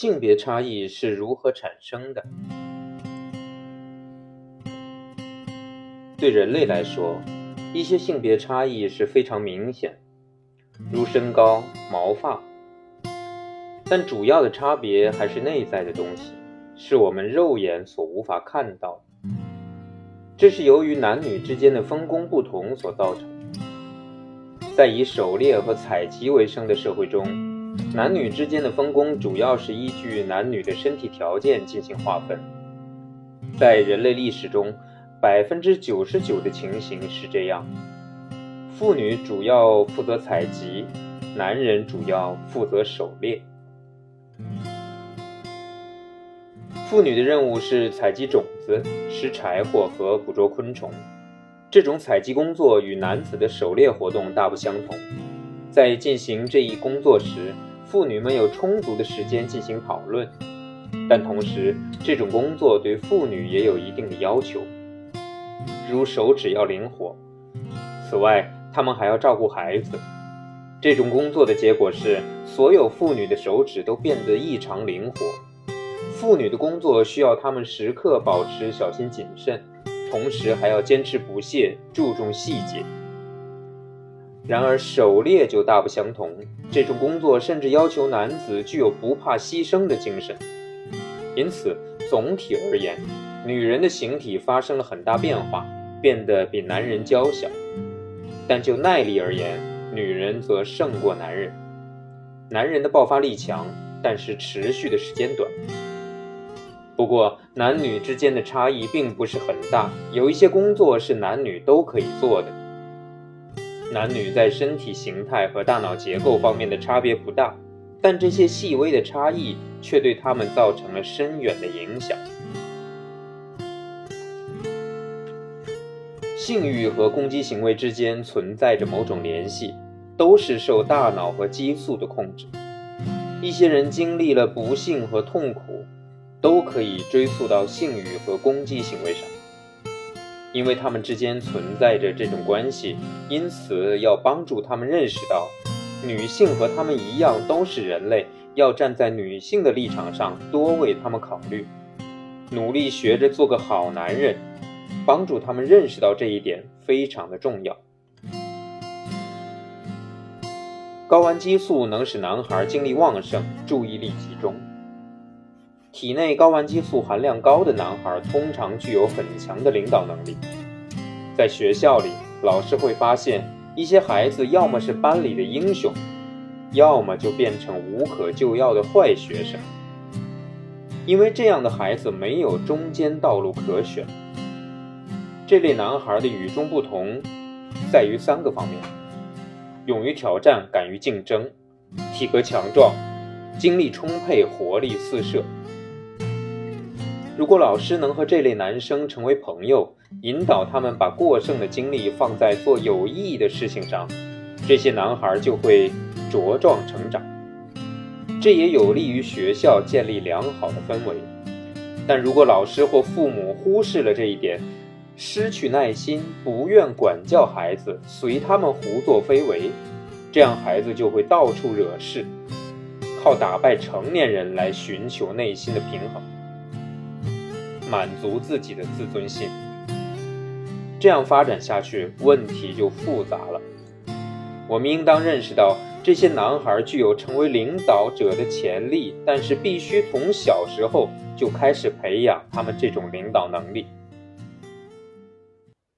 性别差异是如何产生的？对人类来说，一些性别差异是非常明显，如身高、毛发。但主要的差别还是内在的东西，是我们肉眼所无法看到的。这是由于男女之间的分工不同所造成。在以狩猎和采集为生的社会中。男女之间的分工主要是依据男女的身体条件进行划分。在人类历史中，百分之九十九的情形是这样：妇女主要负责采集，男人主要负责狩猎。妇女的任务是采集种子、拾柴火和捕捉昆虫。这种采集工作与男子的狩猎活动大不相同。在进行这一工作时，妇女们有充足的时间进行讨论，但同时，这种工作对妇女也有一定的要求，如手指要灵活。此外，她们还要照顾孩子。这种工作的结果是，所有妇女的手指都变得异常灵活。妇女的工作需要她们时刻保持小心谨慎，同时还要坚持不懈，注重细节。然而，狩猎就大不相同。这种工作甚至要求男子具有不怕牺牲的精神。因此，总体而言，女人的形体发生了很大变化，变得比男人娇小。但就耐力而言，女人则胜过男人。男人的爆发力强，但是持续的时间短。不过，男女之间的差异并不是很大，有一些工作是男女都可以做的。男女在身体形态和大脑结构方面的差别不大，但这些细微的差异却对他们造成了深远的影响。性欲和攻击行为之间存在着某种联系，都是受大脑和激素的控制。一些人经历了不幸和痛苦，都可以追溯到性欲和攻击行为上。因为他们之间存在着这种关系，因此要帮助他们认识到，女性和他们一样都是人类，要站在女性的立场上多为他们考虑，努力学着做个好男人，帮助他们认识到这一点非常的重要。睾丸激素能使男孩精力旺盛、注意力集中。体内睾丸激素含量高的男孩通常具有很强的领导能力。在学校里，老师会发现一些孩子要么是班里的英雄，要么就变成无可救药的坏学生。因为这样的孩子没有中间道路可选。这类男孩的与众不同在于三个方面：勇于挑战，敢于竞争，体格强壮，精力充沛，活力四射。如果老师能和这类男生成为朋友，引导他们把过剩的精力放在做有意义的事情上，这些男孩就会茁壮成长。这也有利于学校建立良好的氛围。但如果老师或父母忽视了这一点，失去耐心，不愿管教孩子，随他们胡作非为，这样孩子就会到处惹事，靠打败成年人来寻求内心的平衡。满足自己的自尊心，这样发展下去，问题就复杂了。我们应当认识到，这些男孩具有成为领导者的潜力，但是必须从小时候就开始培养他们这种领导能力。